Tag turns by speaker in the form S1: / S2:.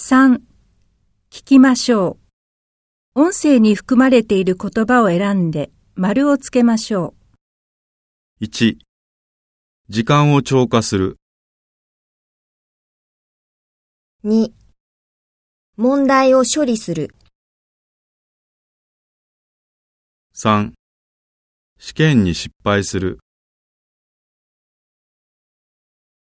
S1: 3. 聞きましょう。音声に含まれている言葉を選んで丸をつけましょう
S2: 1、時間を超過する。
S3: 2、問題を処理する。
S2: 3、試験に失敗する。